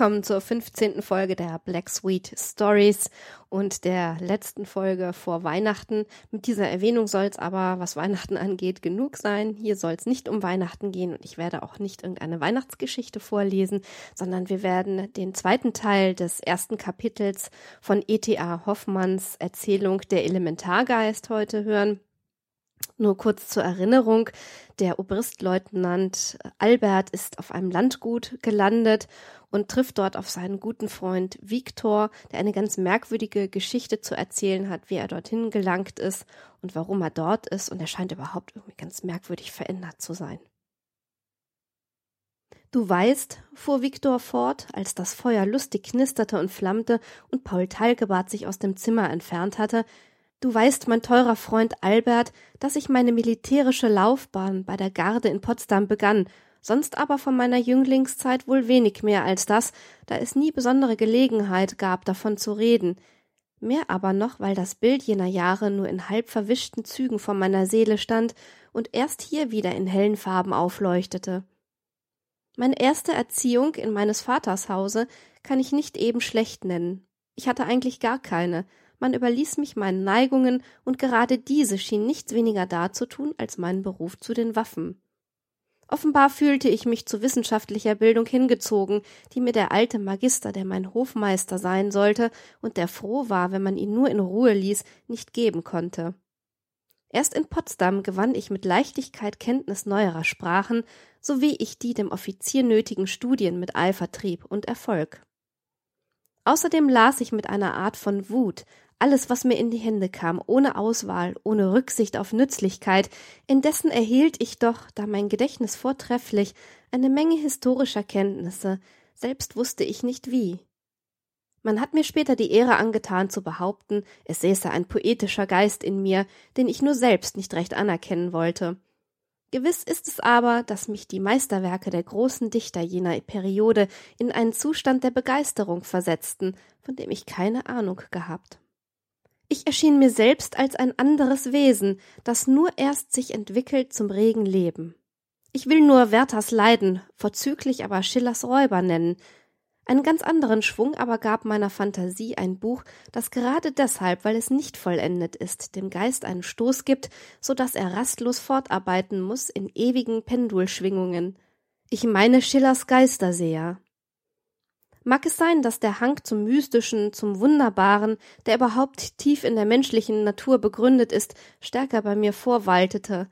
Willkommen zur 15. Folge der Black Sweet Stories und der letzten Folge vor Weihnachten. Mit dieser Erwähnung soll es aber, was Weihnachten angeht, genug sein. Hier soll es nicht um Weihnachten gehen und ich werde auch nicht irgendeine Weihnachtsgeschichte vorlesen, sondern wir werden den zweiten Teil des ersten Kapitels von E.T.A. Hoffmanns Erzählung Der Elementargeist heute hören. Nur kurz zur Erinnerung, der Obristleutnant Albert ist auf einem Landgut gelandet und trifft dort auf seinen guten Freund Viktor, der eine ganz merkwürdige Geschichte zu erzählen hat, wie er dorthin gelangt ist und warum er dort ist, und er scheint überhaupt irgendwie ganz merkwürdig verändert zu sein. Du weißt, fuhr Viktor fort, als das Feuer lustig knisterte und flammte und Paul Talgebart sich aus dem Zimmer entfernt hatte, Du weißt, mein teurer Freund Albert, dass ich meine militärische Laufbahn bei der Garde in Potsdam begann, sonst aber von meiner Jünglingszeit wohl wenig mehr als das, da es nie besondere Gelegenheit gab, davon zu reden. Mehr aber noch, weil das Bild jener Jahre nur in halb verwischten Zügen vor meiner Seele stand und erst hier wieder in hellen Farben aufleuchtete. Meine erste Erziehung in meines Vaters Hause kann ich nicht eben schlecht nennen. Ich hatte eigentlich gar keine, man überließ mich meinen Neigungen, und gerade diese schien nichts weniger darzutun als meinen Beruf zu den Waffen. Offenbar fühlte ich mich zu wissenschaftlicher Bildung hingezogen, die mir der alte Magister, der mein Hofmeister sein sollte und der froh war, wenn man ihn nur in Ruhe ließ, nicht geben konnte. Erst in Potsdam gewann ich mit Leichtigkeit Kenntnis neuerer Sprachen, sowie ich die dem Offizier nötigen Studien mit Eifer trieb und Erfolg. Außerdem las ich mit einer Art von Wut, alles, was mir in die Hände kam, ohne Auswahl, ohne Rücksicht auf Nützlichkeit, indessen erhielt ich doch, da mein Gedächtnis vortrefflich, eine Menge historischer Kenntnisse, selbst wusste ich nicht wie. Man hat mir später die Ehre angetan zu behaupten, es säße ein poetischer Geist in mir, den ich nur selbst nicht recht anerkennen wollte. Gewiss ist es aber, dass mich die Meisterwerke der großen Dichter jener Periode in einen Zustand der Begeisterung versetzten, von dem ich keine Ahnung gehabt. Ich erschien mir selbst als ein anderes Wesen, das nur erst sich entwickelt zum regen Leben. Ich will nur Werthers Leiden, vorzüglich aber Schillers Räuber nennen. Einen ganz anderen Schwung aber gab meiner Fantasie ein Buch, das gerade deshalb, weil es nicht vollendet ist, dem Geist einen Stoß gibt, so dass er rastlos fortarbeiten muss in ewigen Pendulschwingungen. Ich meine Schillers Geisterseher. Mag es sein, dass der Hang zum Mystischen, zum Wunderbaren, der überhaupt tief in der menschlichen Natur begründet ist, stärker bei mir vorwaltete.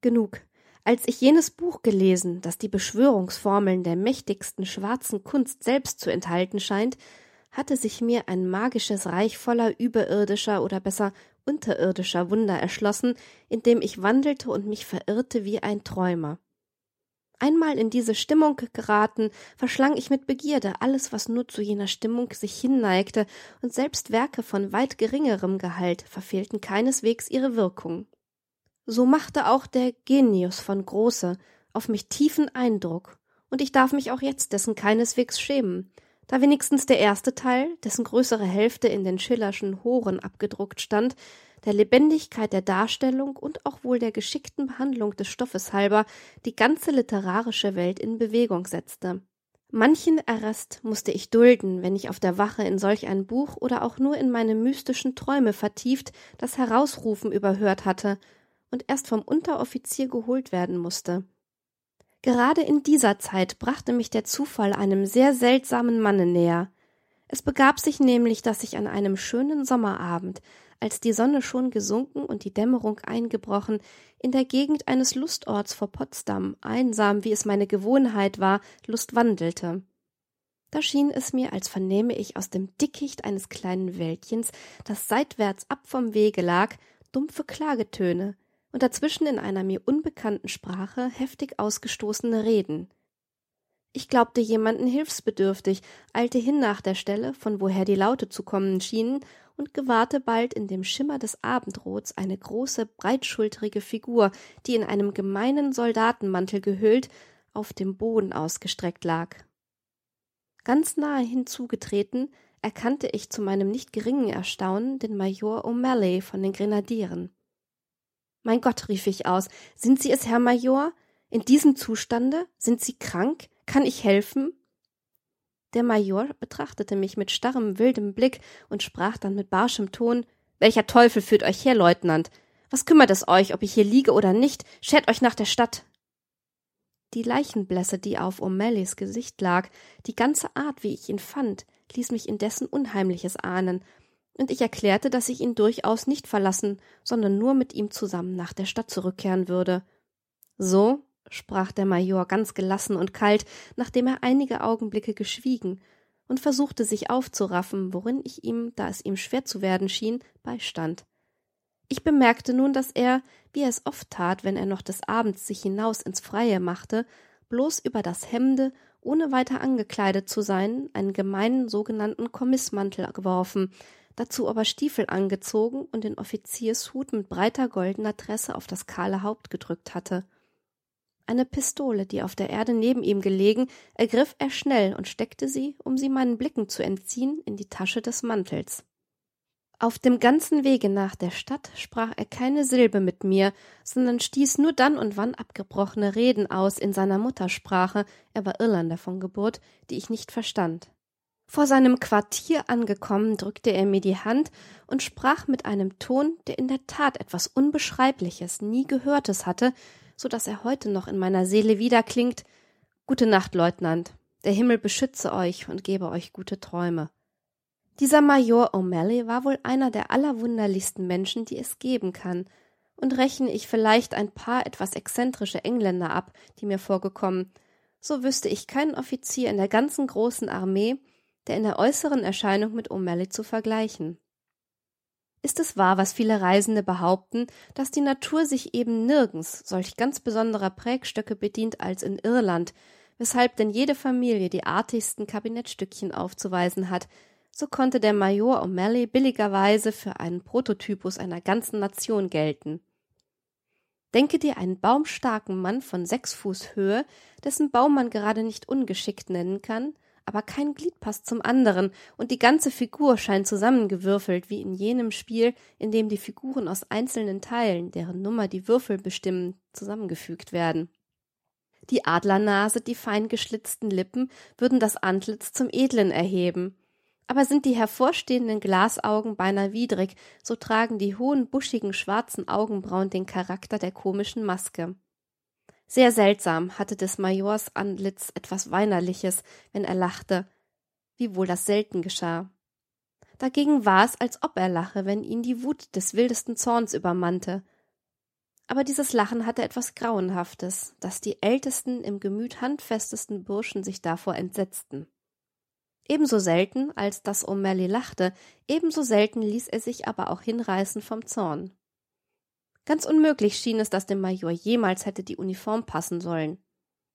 Genug. Als ich jenes Buch gelesen, das die Beschwörungsformeln der mächtigsten schwarzen Kunst selbst zu enthalten scheint, hatte sich mir ein magisches Reich voller überirdischer oder besser unterirdischer Wunder erschlossen, in dem ich wandelte und mich verirrte wie ein Träumer. Einmal in diese Stimmung geraten, verschlang ich mit Begierde alles, was nur zu jener Stimmung sich hinneigte, und selbst Werke von weit geringerem Gehalt verfehlten keineswegs ihre Wirkung. So machte auch der Genius von Große auf mich tiefen Eindruck, und ich darf mich auch jetzt dessen keineswegs schämen, da wenigstens der erste Teil, dessen größere Hälfte in den Schillerschen Horen abgedruckt stand, der Lebendigkeit der Darstellung und auch wohl der geschickten Behandlung des Stoffes halber die ganze literarische Welt in Bewegung setzte. Manchen Arrest musste ich dulden, wenn ich auf der Wache in solch ein Buch oder auch nur in meine mystischen Träume vertieft das Herausrufen überhört hatte und erst vom Unteroffizier geholt werden musste. Gerade in dieser Zeit brachte mich der Zufall einem sehr seltsamen Manne näher. Es begab sich nämlich, dass ich an einem schönen Sommerabend, als die Sonne schon gesunken und die Dämmerung eingebrochen, in der Gegend eines Lustorts vor Potsdam, einsam wie es meine Gewohnheit war, lustwandelte. Da schien es mir, als vernehme ich aus dem Dickicht eines kleinen Wäldchens, das seitwärts ab vom Wege lag, dumpfe Klagetöne und dazwischen in einer mir unbekannten Sprache heftig ausgestoßene Reden. Ich glaubte jemanden hilfsbedürftig, eilte hin nach der Stelle, von woher die Laute zu kommen schienen, und gewahrte bald in dem Schimmer des Abendrots eine große, breitschultrige Figur, die in einem gemeinen Soldatenmantel gehüllt, auf dem Boden ausgestreckt lag. Ganz nahe hinzugetreten, erkannte ich zu meinem nicht geringen Erstaunen den Major O'Malley von den Grenadieren. Mein Gott, rief ich aus, sind Sie es, Herr Major? In diesem Zustande? Sind Sie krank? Kann ich helfen? Der Major betrachtete mich mit starrem, wildem Blick und sprach dann mit barschem Ton Welcher Teufel führt euch her, Leutnant? Was kümmert es euch, ob ich hier liege oder nicht? Schert euch nach der Stadt. Die Leichenblässe, die auf O'Malley's Gesicht lag, die ganze Art, wie ich ihn fand, ließ mich indessen Unheimliches ahnen, und ich erklärte, dass ich ihn durchaus nicht verlassen, sondern nur mit ihm zusammen nach der Stadt zurückkehren würde. So, sprach der Major ganz gelassen und kalt, nachdem er einige Augenblicke geschwiegen, und versuchte sich aufzuraffen, worin ich ihm, da es ihm schwer zu werden schien, beistand. Ich bemerkte nun, dass er, wie er es oft tat, wenn er noch des Abends sich hinaus ins Freie machte, bloß über das Hemde, ohne weiter angekleidet zu sein, einen gemeinen sogenannten Kommissmantel geworfen, dazu aber Stiefel angezogen und den Offiziershut mit breiter goldener Tresse auf das kahle Haupt gedrückt hatte. Eine Pistole, die auf der Erde neben ihm gelegen, ergriff er schnell und steckte sie, um sie meinen Blicken zu entziehen, in die Tasche des Mantels. Auf dem ganzen Wege nach der Stadt sprach er keine Silbe mit mir, sondern stieß nur dann und wann abgebrochene Reden aus in seiner Muttersprache, er war Irlander von Geburt, die ich nicht verstand. Vor seinem Quartier angekommen, drückte er mir die Hand und sprach mit einem Ton, der in der Tat etwas Unbeschreibliches, nie Gehörtes hatte, so dass er heute noch in meiner Seele wiederklingt Gute Nacht, Leutnant. Der Himmel beschütze euch und gebe euch gute Träume. Dieser Major O'Malley war wohl einer der allerwunderlichsten Menschen, die es geben kann, und rechne ich vielleicht ein paar etwas exzentrische Engländer ab, die mir vorgekommen, so wüsste ich keinen Offizier in der ganzen großen Armee, der in der äußeren Erscheinung mit O'Malley zu vergleichen. Ist es wahr, was viele Reisende behaupten, dass die Natur sich eben nirgends solch ganz besonderer Prägstöcke bedient als in Irland, weshalb denn jede Familie die artigsten Kabinettstückchen aufzuweisen hat, so konnte der Major O'Malley billigerweise für einen Prototypus einer ganzen Nation gelten. Denke dir einen baumstarken Mann von sechs Fuß Höhe, dessen Baum man gerade nicht ungeschickt nennen kann, aber kein Glied passt zum anderen, und die ganze Figur scheint zusammengewürfelt, wie in jenem Spiel, in dem die Figuren aus einzelnen Teilen, deren Nummer die Würfel bestimmen, zusammengefügt werden. Die Adlernase, die fein geschlitzten Lippen würden das Antlitz zum Edlen erheben. Aber sind die hervorstehenden Glasaugen beinahe widrig, so tragen die hohen, buschigen, schwarzen Augenbrauen den Charakter der komischen Maske. Sehr seltsam hatte des Majors Antlitz etwas Weinerliches, wenn er lachte, wiewohl das selten geschah. Dagegen war es, als ob er lache, wenn ihn die Wut des wildesten Zorns übermannte. Aber dieses Lachen hatte etwas Grauenhaftes, dass die ältesten, im Gemüt handfestesten Burschen sich davor entsetzten. Ebenso selten, als dass O'Malley lachte, ebenso selten ließ er sich aber auch hinreißen vom Zorn. Ganz unmöglich schien es, dass dem Major jemals hätte die Uniform passen sollen.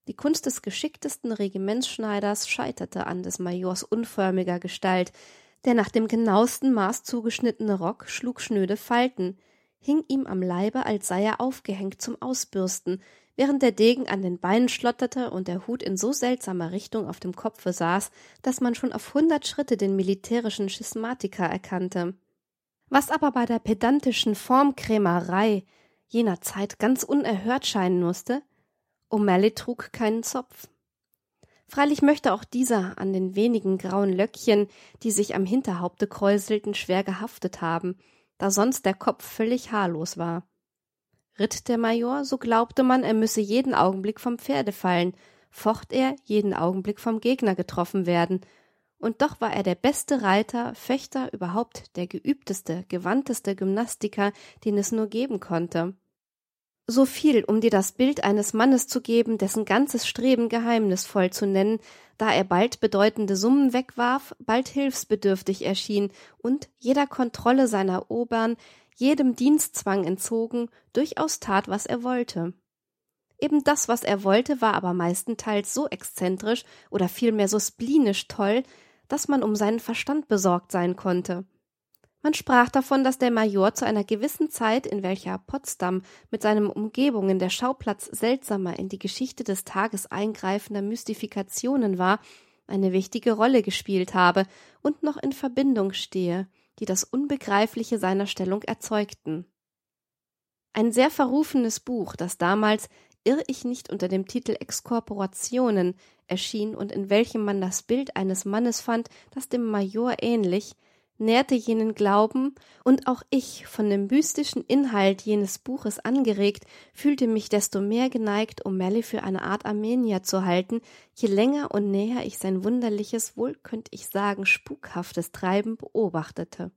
Die Kunst des geschicktesten Regimentsschneiders scheiterte an des Majors unförmiger Gestalt, der nach dem genauesten Maß zugeschnittene Rock schlug schnöde Falten, hing ihm am Leibe, als sei er aufgehängt zum Ausbürsten, während der Degen an den Beinen schlotterte und der Hut in so seltsamer Richtung auf dem Kopfe saß, dass man schon auf hundert Schritte den militärischen Schismatiker erkannte. Was aber bei der pedantischen Formkrämerei jener Zeit ganz unerhört scheinen musste, O'Malley trug keinen Zopf. Freilich möchte auch dieser an den wenigen grauen Löckchen, die sich am Hinterhaupte kräuselten, schwer gehaftet haben, da sonst der Kopf völlig haarlos war. Ritt der Major, so glaubte man, er müsse jeden Augenblick vom Pferde fallen, focht er, jeden Augenblick vom Gegner getroffen werden, und doch war er der beste Reiter, Fechter, überhaupt der geübteste, gewandteste Gymnastiker, den es nur geben konnte. So viel, um dir das Bild eines Mannes zu geben, dessen ganzes Streben geheimnisvoll zu nennen, da er bald bedeutende Summen wegwarf, bald hilfsbedürftig erschien und jeder Kontrolle seiner Obern, jedem Dienstzwang entzogen, durchaus tat, was er wollte. Eben das, was er wollte, war aber meistenteils so exzentrisch oder vielmehr so splinisch toll, dass man um seinen Verstand besorgt sein konnte. Man sprach davon, dass der Major zu einer gewissen Zeit, in welcher Potsdam mit seinen Umgebungen der Schauplatz seltsamer in die Geschichte des Tages eingreifender Mystifikationen war, eine wichtige Rolle gespielt habe und noch in Verbindung stehe, die das Unbegreifliche seiner Stellung erzeugten. Ein sehr verrufenes Buch, das damals, irr ich nicht unter dem Titel Exkorporationen erschien und in welchem man das Bild eines Mannes fand, das dem Major ähnlich, nährte jenen Glauben, und auch ich, von dem mystischen Inhalt jenes Buches angeregt, fühlte mich desto mehr geneigt, O'Malley für eine Art Armenier zu halten, je länger und näher ich sein wunderliches, wohl könnt ich sagen, spukhaftes Treiben beobachtete.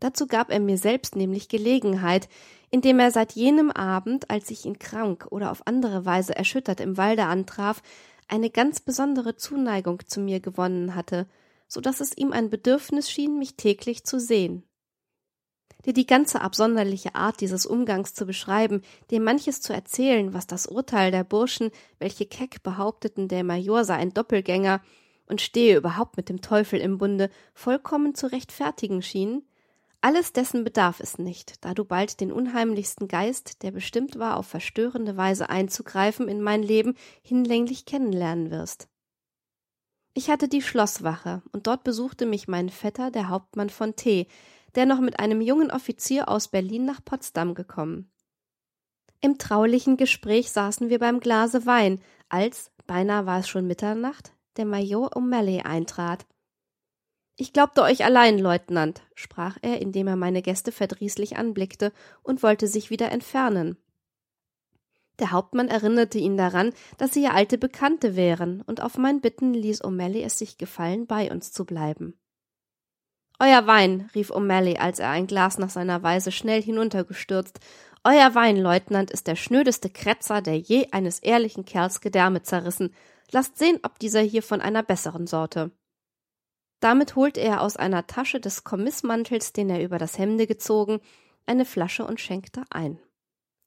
Dazu gab er mir selbst nämlich Gelegenheit, indem er seit jenem Abend, als ich ihn krank oder auf andere Weise erschüttert im Walde antraf, eine ganz besondere Zuneigung zu mir gewonnen hatte, so dass es ihm ein Bedürfnis schien, mich täglich zu sehen. Dir die ganze absonderliche Art dieses Umgangs zu beschreiben, dir manches zu erzählen, was das Urteil der Burschen, welche keck behaupteten, der Major sei ein Doppelgänger und stehe überhaupt mit dem Teufel im Bunde, vollkommen zu rechtfertigen schien, alles dessen bedarf es nicht, da du bald den unheimlichsten Geist, der bestimmt war, auf verstörende Weise einzugreifen in mein Leben, hinlänglich kennenlernen wirst. Ich hatte die Schlosswache, und dort besuchte mich mein Vetter, der Hauptmann von T., der noch mit einem jungen Offizier aus Berlin nach Potsdam gekommen. Im traulichen Gespräch saßen wir beim Glase Wein, als, beinahe war es schon Mitternacht, der Major O'Malley eintrat. Ich glaubte euch allein, Leutnant, sprach er, indem er meine Gäste verdrießlich anblickte und wollte sich wieder entfernen. Der Hauptmann erinnerte ihn daran, dass sie ja alte Bekannte wären, und auf mein Bitten ließ O'Malley es sich gefallen, bei uns zu bleiben. Euer Wein, rief O'Malley, als er ein Glas nach seiner Weise schnell hinuntergestürzt. Euer Wein, Leutnant, ist der schnödeste Kretzer, der je eines ehrlichen Kerls Gedärme zerrissen. Lasst sehen, ob dieser hier von einer besseren Sorte. Damit holte er aus einer Tasche des Kommissmantels, den er über das Hemde gezogen, eine Flasche und schenkte ein.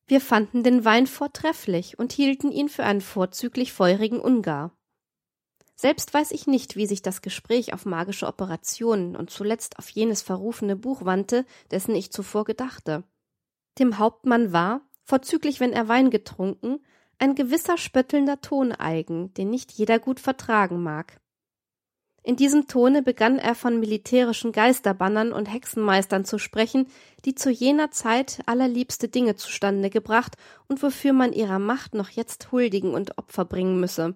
Wir fanden den Wein vortrefflich und hielten ihn für einen vorzüglich feurigen Ungar. Selbst weiß ich nicht, wie sich das Gespräch auf magische Operationen und zuletzt auf jenes verrufene Buch wandte, dessen ich zuvor gedachte. Dem Hauptmann war, vorzüglich wenn er Wein getrunken, ein gewisser spöttelnder Ton eigen, den nicht jeder gut vertragen mag. In diesem Tone begann er von militärischen Geisterbannern und Hexenmeistern zu sprechen, die zu jener Zeit allerliebste Dinge zustande gebracht und wofür man ihrer Macht noch jetzt huldigen und Opfer bringen müsse.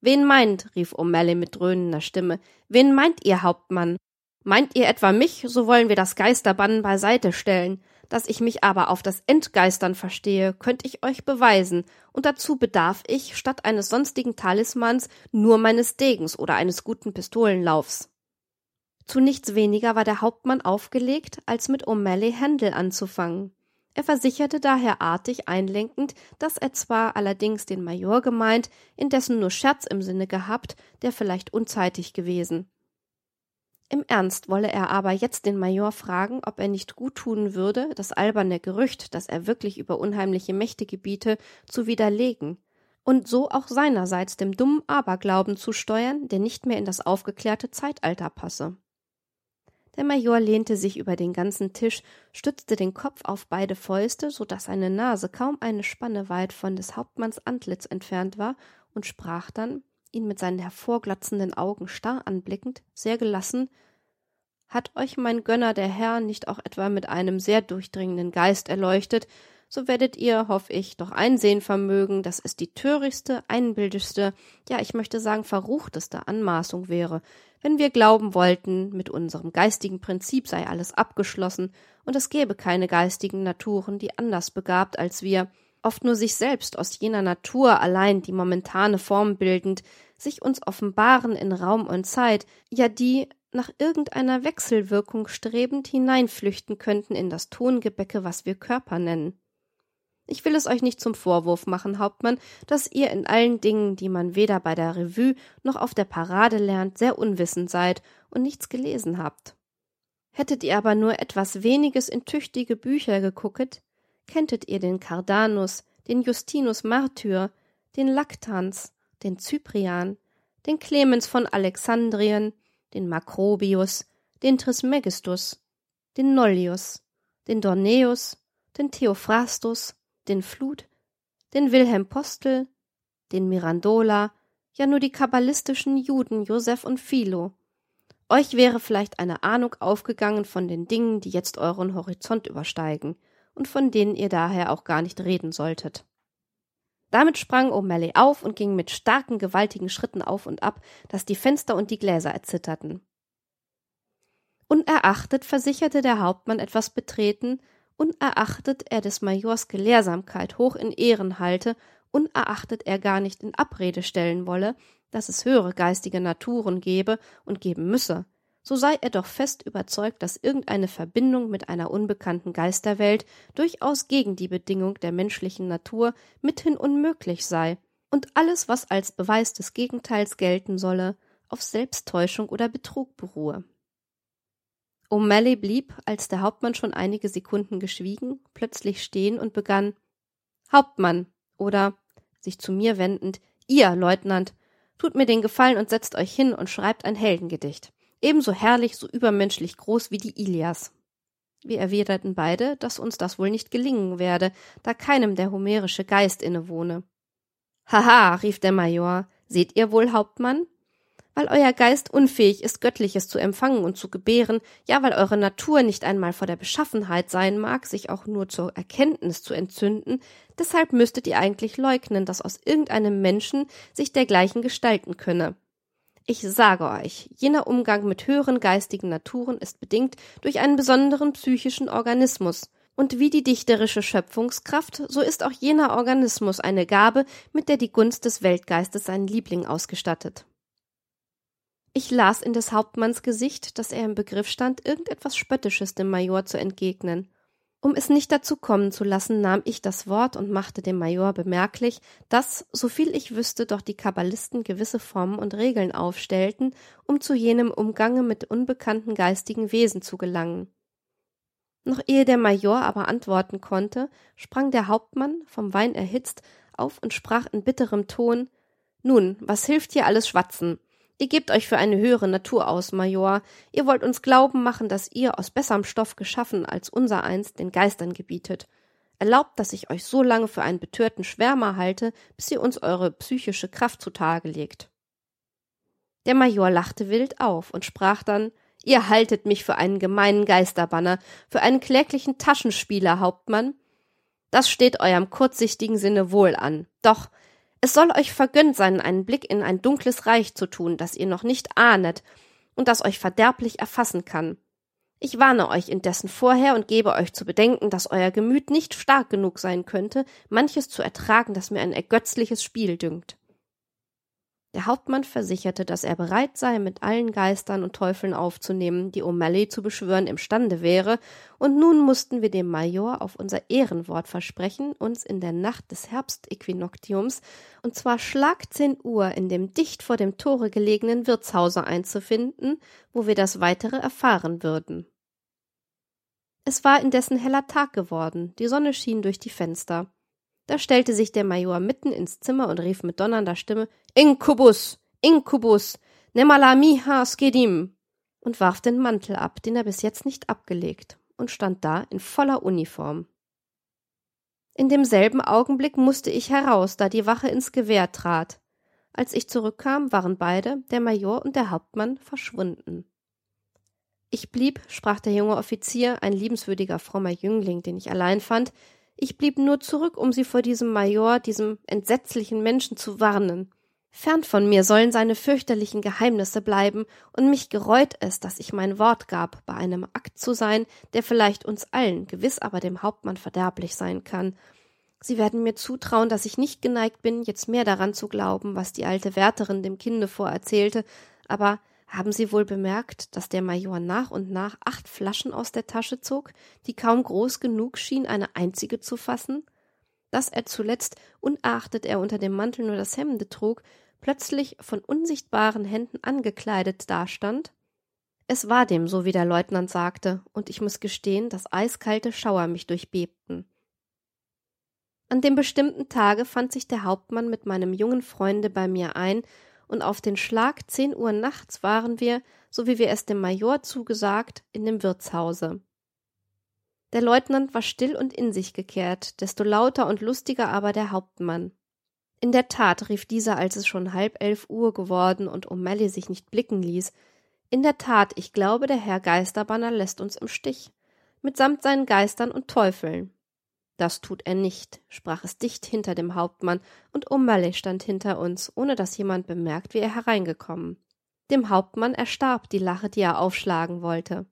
Wen meint, rief O'Malley mit dröhnender Stimme, wen meint ihr, Hauptmann? Meint ihr etwa mich, so wollen wir das Geisterbannen beiseite stellen. Dass ich mich aber auf das Entgeistern verstehe, könnt ich euch beweisen, und dazu bedarf ich, statt eines sonstigen Talismans, nur meines Degens oder eines guten Pistolenlaufs. Zu nichts weniger war der Hauptmann aufgelegt, als mit O'Malley Händel anzufangen. Er versicherte daher artig einlenkend, dass er zwar allerdings den Major gemeint, indessen nur Scherz im Sinne gehabt, der vielleicht unzeitig gewesen. Im Ernst wolle er aber jetzt den Major fragen, ob er nicht gut tun würde, das alberne Gerücht, dass er wirklich über unheimliche Mächte gebiete, zu widerlegen und so auch seinerseits dem dummen Aberglauben zu steuern, der nicht mehr in das aufgeklärte Zeitalter passe. Der Major lehnte sich über den ganzen Tisch, stützte den Kopf auf beide Fäuste, so dass seine Nase kaum eine Spanne weit von des Hauptmanns Antlitz entfernt war, und sprach dann, ihn mit seinen hervorglotzenden Augen starr anblickend, sehr gelassen Hat euch mein Gönner der Herr nicht auch etwa mit einem sehr durchdringenden Geist erleuchtet, so werdet ihr, hoff ich, doch einsehen vermögen, dass es die törichtste, einbildigste, ja, ich möchte sagen, verruchteste Anmaßung wäre, wenn wir glauben wollten, mit unserem geistigen Prinzip sei alles abgeschlossen und es gäbe keine geistigen Naturen, die anders begabt als wir, oft nur sich selbst aus jener Natur allein die momentane Form bildend, sich uns offenbaren in Raum und Zeit, ja die nach irgendeiner Wechselwirkung strebend hineinflüchten könnten in das Tongebäcke, was wir Körper nennen. Ich will es euch nicht zum Vorwurf machen, Hauptmann, dass ihr in allen Dingen, die man weder bei der Revue noch auf der Parade lernt, sehr unwissend seid und nichts gelesen habt. Hättet ihr aber nur etwas weniges in tüchtige Bücher gegucket, kenntet ihr den Cardanus, den Justinus Martyr, den Laktans, den Cyprian, den Clemens von Alexandrien, den Macrobius, den Trismegistus, den Nollius, den Dorneus, den Theophrastus, den Flut, den Wilhelm Postel, den Mirandola, ja nur die kabbalistischen Juden Joseph und Philo. Euch wäre vielleicht eine Ahnung aufgegangen von den Dingen, die jetzt euren Horizont übersteigen und von denen ihr daher auch gar nicht reden solltet. Damit sprang O'Malley auf und ging mit starken, gewaltigen Schritten auf und ab, dass die Fenster und die Gläser erzitterten. Unerachtet versicherte der Hauptmann etwas betreten, unerachtet er des Majors Gelehrsamkeit hoch in Ehren halte, unerachtet er gar nicht in Abrede stellen wolle, dass es höhere geistige Naturen gebe und geben müsse, so sei er doch fest überzeugt, dass irgendeine Verbindung mit einer unbekannten Geisterwelt durchaus gegen die Bedingung der menschlichen Natur mithin unmöglich sei und alles, was als Beweis des Gegenteils gelten solle, auf Selbsttäuschung oder Betrug beruhe. O'Malley blieb, als der Hauptmann schon einige Sekunden geschwiegen, plötzlich stehen und begann Hauptmann oder sich zu mir wendend Ihr, Leutnant, tut mir den Gefallen und setzt euch hin und schreibt ein Heldengedicht ebenso herrlich, so übermenschlich groß wie die Ilias. Wir erwiderten beide, dass uns das wohl nicht gelingen werde, da keinem der homerische Geist innewohne. Haha, rief der Major, seht ihr wohl, Hauptmann? Weil euer Geist unfähig ist, Göttliches zu empfangen und zu gebären, ja, weil eure Natur nicht einmal vor der Beschaffenheit sein mag, sich auch nur zur Erkenntnis zu entzünden, deshalb müsstet ihr eigentlich leugnen, dass aus irgendeinem Menschen sich dergleichen gestalten könne. Ich sage euch, jener Umgang mit höheren geistigen Naturen ist bedingt durch einen besonderen psychischen Organismus, und wie die dichterische Schöpfungskraft, so ist auch jener Organismus eine Gabe, mit der die Gunst des Weltgeistes seinen Liebling ausgestattet. Ich las in des Hauptmanns Gesicht, dass er im Begriff stand, irgendetwas Spöttisches dem Major zu entgegnen. Um es nicht dazu kommen zu lassen, nahm ich das Wort und machte dem Major bemerklich, dass, soviel ich wüsste, doch die Kabbalisten gewisse Formen und Regeln aufstellten, um zu jenem Umgange mit unbekannten geistigen Wesen zu gelangen. Noch ehe der Major aber antworten konnte, sprang der Hauptmann, vom Wein erhitzt, auf und sprach in bitterem Ton Nun, was hilft hier alles Schwatzen? Ihr gebt euch für eine höhere Natur aus, Major. Ihr wollt uns glauben machen, dass ihr aus besserem Stoff geschaffen als unser eins den Geistern gebietet. Erlaubt, dass ich euch so lange für einen betörten Schwärmer halte, bis ihr uns eure psychische Kraft zutage legt. Der Major lachte wild auf und sprach dann Ihr haltet mich für einen gemeinen Geisterbanner, für einen kläglichen Taschenspieler, Hauptmann. Das steht eurem kurzsichtigen Sinne wohl an. Doch es soll euch vergönnt sein, einen Blick in ein dunkles Reich zu tun, das ihr noch nicht ahnet und das euch verderblich erfassen kann. Ich warne euch indessen vorher und gebe euch zu bedenken, dass euer Gemüt nicht stark genug sein könnte, manches zu ertragen, das mir ein ergötzliches Spiel dünkt. Der Hauptmann versicherte, dass er bereit sei, mit allen Geistern und Teufeln aufzunehmen, die O'Malley zu beschwören imstande wäre, und nun mussten wir dem Major auf unser Ehrenwort versprechen, uns in der Nacht des Herbstequinoktiums, und zwar Schlag zehn Uhr, in dem dicht vor dem Tore gelegenen Wirtshause einzufinden, wo wir das Weitere erfahren würden. Es war indessen heller Tag geworden, die Sonne schien durch die Fenster. Da stellte sich der Major mitten ins Zimmer und rief mit donnernder Stimme Inkubus, Inkubus, nemala miha skedim und warf den Mantel ab, den er bis jetzt nicht abgelegt, und stand da in voller Uniform. In demselben Augenblick musste ich heraus, da die Wache ins Gewehr trat. Als ich zurückkam, waren beide, der Major und der Hauptmann, verschwunden. Ich blieb, sprach der junge Offizier, ein liebenswürdiger frommer Jüngling, den ich allein fand, ich blieb nur zurück, um sie vor diesem Major, diesem entsetzlichen Menschen zu warnen. Fern von mir sollen seine fürchterlichen Geheimnisse bleiben, und mich gereut es, dass ich mein Wort gab, bei einem Akt zu sein, der vielleicht uns allen, gewiss aber dem Hauptmann verderblich sein kann. Sie werden mir zutrauen, dass ich nicht geneigt bin, jetzt mehr daran zu glauben, was die alte Wärterin dem Kinde vorerzählte, aber haben Sie wohl bemerkt, dass der Major nach und nach acht Flaschen aus der Tasche zog, die kaum groß genug schien, eine einzige zu fassen? Dass er zuletzt, unerachtet er unter dem Mantel nur das Hemde trug, plötzlich von unsichtbaren Händen angekleidet dastand? Es war dem, so wie der Leutnant sagte, und ich muss gestehen, dass eiskalte Schauer mich durchbebten. An dem bestimmten Tage fand sich der Hauptmann mit meinem jungen Freunde bei mir ein und auf den Schlag zehn Uhr nachts waren wir, so wie wir es dem Major zugesagt, in dem Wirtshause. Der Leutnant war still und in sich gekehrt, desto lauter und lustiger aber der Hauptmann. In der Tat, rief dieser, als es schon halb elf Uhr geworden und O'Malley sich nicht blicken ließ, in der Tat, ich glaube, der Herr Geisterbanner lässt uns im Stich, mitsamt seinen Geistern und Teufeln. Das tut er nicht, sprach es dicht hinter dem Hauptmann, und O'Malley stand hinter uns, ohne dass jemand bemerkt, wie er hereingekommen. Dem Hauptmann erstarb die Lache, die er aufschlagen wollte.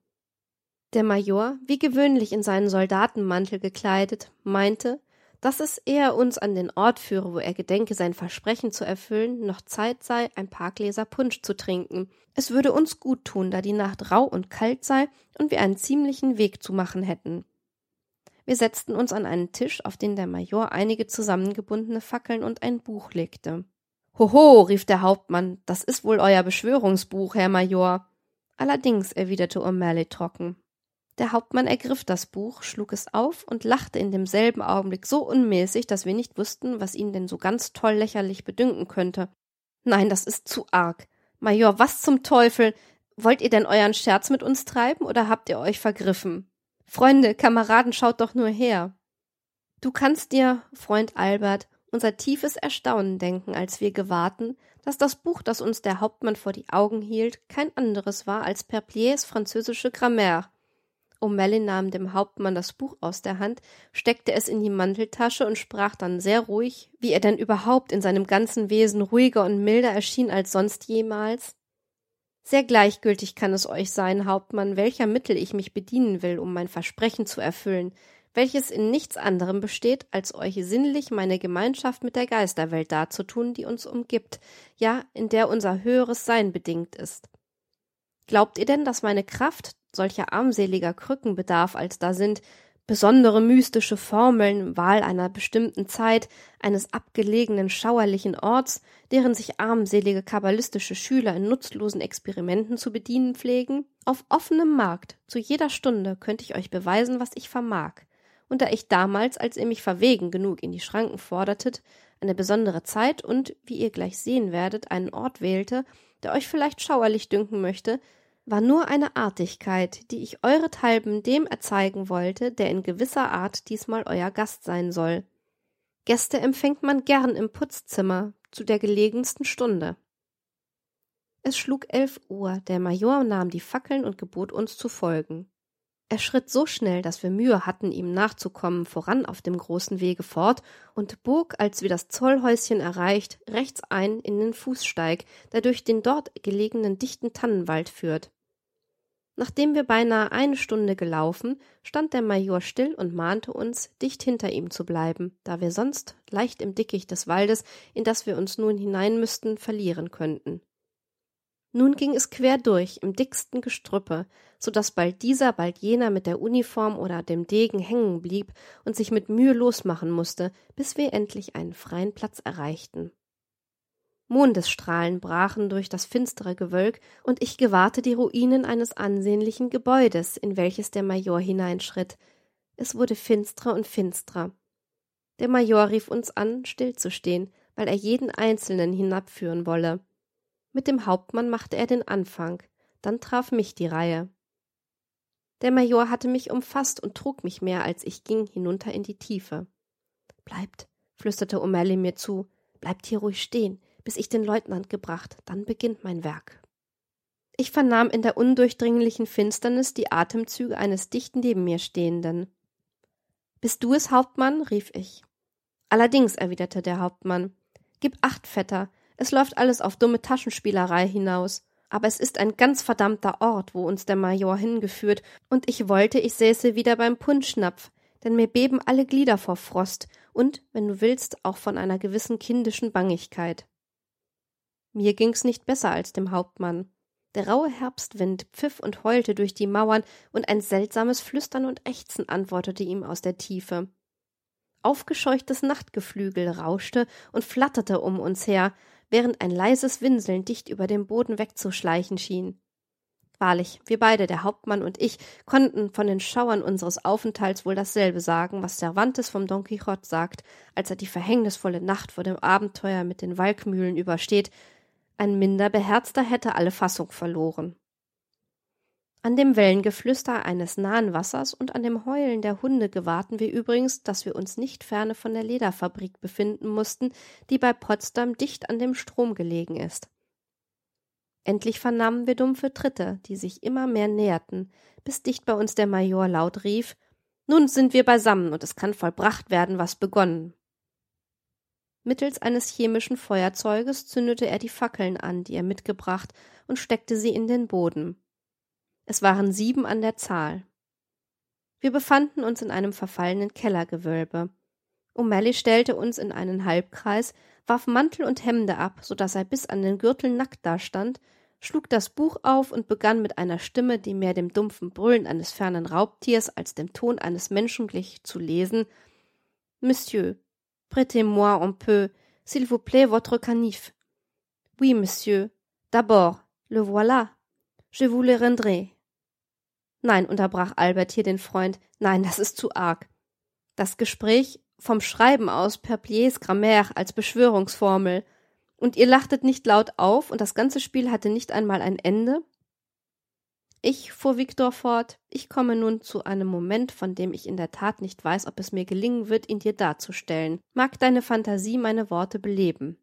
Der Major, wie gewöhnlich in seinen Soldatenmantel gekleidet, meinte, dass es eher uns an den Ort führe, wo er gedenke, sein Versprechen zu erfüllen, noch Zeit sei, ein paar Gläser Punsch zu trinken. Es würde uns gut tun, da die Nacht rau und kalt sei und wir einen ziemlichen Weg zu machen hätten. Wir setzten uns an einen Tisch, auf den der Major einige zusammengebundene Fackeln und ein Buch legte. Hoho, rief der Hauptmann, das ist wohl euer Beschwörungsbuch, Herr Major. Allerdings, erwiderte O'Malley trocken. Der Hauptmann ergriff das Buch, schlug es auf und lachte in demselben Augenblick so unmäßig, dass wir nicht wussten, was ihn denn so ganz toll lächerlich bedünken könnte. Nein, das ist zu arg. Major, was zum Teufel? Wollt ihr denn euren Scherz mit uns treiben oder habt ihr euch vergriffen? Freunde, Kameraden, schaut doch nur her. Du kannst dir, Freund Albert, unser tiefes Erstaunen denken, als wir gewahrten, dass das Buch, das uns der Hauptmann vor die Augen hielt, kein anderes war als Perpliers französische Grammaire, O'Malley nahm dem Hauptmann das Buch aus der Hand, steckte es in die Manteltasche und sprach dann sehr ruhig, wie er denn überhaupt in seinem ganzen Wesen ruhiger und milder erschien als sonst jemals. Sehr gleichgültig kann es euch sein, Hauptmann, welcher Mittel ich mich bedienen will, um mein Versprechen zu erfüllen, welches in nichts anderem besteht, als euch sinnlich meine Gemeinschaft mit der Geisterwelt darzutun, die uns umgibt, ja, in der unser höheres Sein bedingt ist. Glaubt ihr denn, dass meine Kraft solcher armseliger Krücken bedarf, als da sind, besondere mystische Formeln, Wahl einer bestimmten Zeit, eines abgelegenen schauerlichen Orts, deren sich armselige kabbalistische Schüler in nutzlosen Experimenten zu bedienen pflegen? Auf offenem Markt, zu jeder Stunde, könnte ich euch beweisen, was ich vermag. Und da ich damals, als ihr mich verwegen genug in die Schranken fordertet, eine besondere Zeit und, wie ihr gleich sehen werdet, einen Ort wählte, der euch vielleicht schauerlich dünken möchte, war nur eine Artigkeit, die ich eurethalben dem erzeigen wollte, der in gewisser Art diesmal euer Gast sein soll. Gäste empfängt man gern im Putzzimmer zu der gelegensten Stunde. Es schlug elf Uhr, der Major nahm die Fackeln und gebot uns zu folgen. Er schritt so schnell, dass wir Mühe hatten, ihm nachzukommen, voran auf dem großen Wege fort und bog, als wir das Zollhäuschen erreicht, rechts ein in den Fußsteig, der durch den dort gelegenen dichten Tannenwald führt. Nachdem wir beinahe eine Stunde gelaufen, stand der Major still und mahnte uns, dicht hinter ihm zu bleiben, da wir sonst leicht im Dickicht des Waldes, in das wir uns nun hinein müssten, verlieren könnten. Nun ging es quer durch, im dicksten Gestrüppe, so dass bald dieser, bald jener mit der Uniform oder dem Degen hängen blieb und sich mit Mühe losmachen musste, bis wir endlich einen freien Platz erreichten. Mondesstrahlen brachen durch das finstere Gewölk, und ich gewahrte die Ruinen eines ansehnlichen Gebäudes, in welches der Major hineinschritt. Es wurde finstrer und finstrer. Der Major rief uns an, stillzustehen, weil er jeden Einzelnen hinabführen wolle. Mit dem Hauptmann machte er den Anfang, dann traf mich die Reihe. Der Major hatte mich umfasst und trug mich mehr, als ich ging, hinunter in die Tiefe. Bleibt, flüsterte O'Malley mir zu, bleibt hier ruhig stehen, bis ich den Leutnant gebracht, dann beginnt mein Werk. Ich vernahm in der undurchdringlichen Finsternis die Atemzüge eines dicht neben mir Stehenden. Bist du es, Hauptmann? rief ich. Allerdings, erwiderte der Hauptmann. Gib acht, Vetter, es läuft alles auf dumme Taschenspielerei hinaus. Aber es ist ein ganz verdammter Ort, wo uns der Major hingeführt, und ich wollte, ich säße wieder beim Punschnapf, denn mir beben alle Glieder vor Frost und, wenn du willst, auch von einer gewissen kindischen Bangigkeit. Mir ging's nicht besser als dem Hauptmann. Der raue Herbstwind pfiff und heulte durch die Mauern, und ein seltsames Flüstern und Ächzen antwortete ihm aus der Tiefe. Aufgescheuchtes Nachtgeflügel rauschte und flatterte um uns her, während ein leises Winseln dicht über dem Boden wegzuschleichen schien. Wahrlich, wir beide, der Hauptmann und ich, konnten von den Schauern unseres Aufenthalts wohl dasselbe sagen, was Cervantes vom Don Quixote sagt, als er die verhängnisvolle Nacht vor dem Abenteuer mit den Walkmühlen übersteht, ein minder beherzter hätte alle Fassung verloren. An dem Wellengeflüster eines nahen Wassers und an dem Heulen der Hunde gewahrten wir übrigens, dass wir uns nicht ferne von der Lederfabrik befinden mussten, die bei Potsdam dicht an dem Strom gelegen ist. Endlich vernahmen wir dumpfe Tritte, die sich immer mehr näherten, bis dicht bei uns der Major laut rief Nun sind wir beisammen und es kann vollbracht werden, was begonnen. Mittels eines chemischen Feuerzeuges zündete er die Fackeln an, die er mitgebracht, und steckte sie in den Boden. Es waren sieben an der Zahl. Wir befanden uns in einem verfallenen Kellergewölbe. O'Malley stellte uns in einen Halbkreis, warf Mantel und Hemde ab, so dass er bis an den Gürtel nackt dastand, schlug das Buch auf und begann mit einer Stimme, die mehr dem dumpfen Brüllen eines fernen Raubtiers als dem Ton eines Menschen glich, zu lesen Monsieur, prêtez-moi un peu, s'il vous plaît, votre canif. Oui, monsieur. D'abord, le voilà. Je vous le rendrai. Nein, unterbrach Albert hier den Freund, nein, das ist zu arg. Das Gespräch vom Schreiben aus per Pliers Grammaire als Beschwörungsformel. Und ihr lachtet nicht laut auf und das ganze Spiel hatte nicht einmal ein Ende? Ich, fuhr Viktor fort, ich komme nun zu einem Moment, von dem ich in der Tat nicht weiß, ob es mir gelingen wird, ihn dir darzustellen. Mag deine Fantasie meine Worte beleben.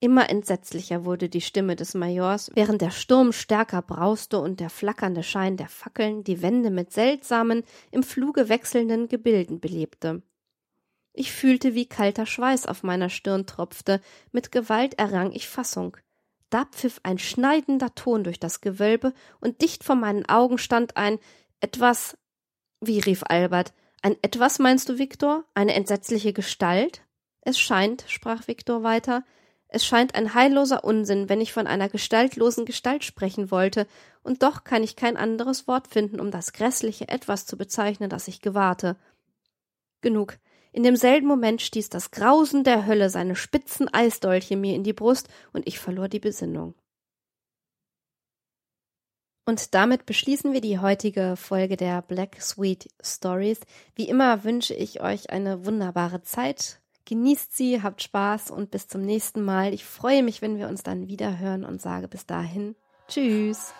Immer entsetzlicher wurde die Stimme des Majors, während der Sturm stärker brauste und der flackernde Schein der Fackeln die Wände mit seltsamen, im Fluge wechselnden Gebilden belebte. Ich fühlte, wie kalter Schweiß auf meiner Stirn tropfte, mit Gewalt errang ich Fassung. Da pfiff ein schneidender Ton durch das Gewölbe, und dicht vor meinen Augen stand ein etwas. Wie rief Albert. Ein etwas meinst du, Viktor? Eine entsetzliche Gestalt? Es scheint, sprach Viktor weiter, es scheint ein heilloser Unsinn, wenn ich von einer gestaltlosen Gestalt sprechen wollte, und doch kann ich kein anderes Wort finden, um das grässliche Etwas zu bezeichnen, das ich gewahrte. Genug. In demselben Moment stieß das Grausen der Hölle seine spitzen Eisdolche mir in die Brust, und ich verlor die Besinnung. Und damit beschließen wir die heutige Folge der Black Sweet Stories. Wie immer wünsche ich euch eine wunderbare Zeit. Genießt sie, habt Spaß und bis zum nächsten Mal. Ich freue mich, wenn wir uns dann wieder hören und sage bis dahin Tschüss.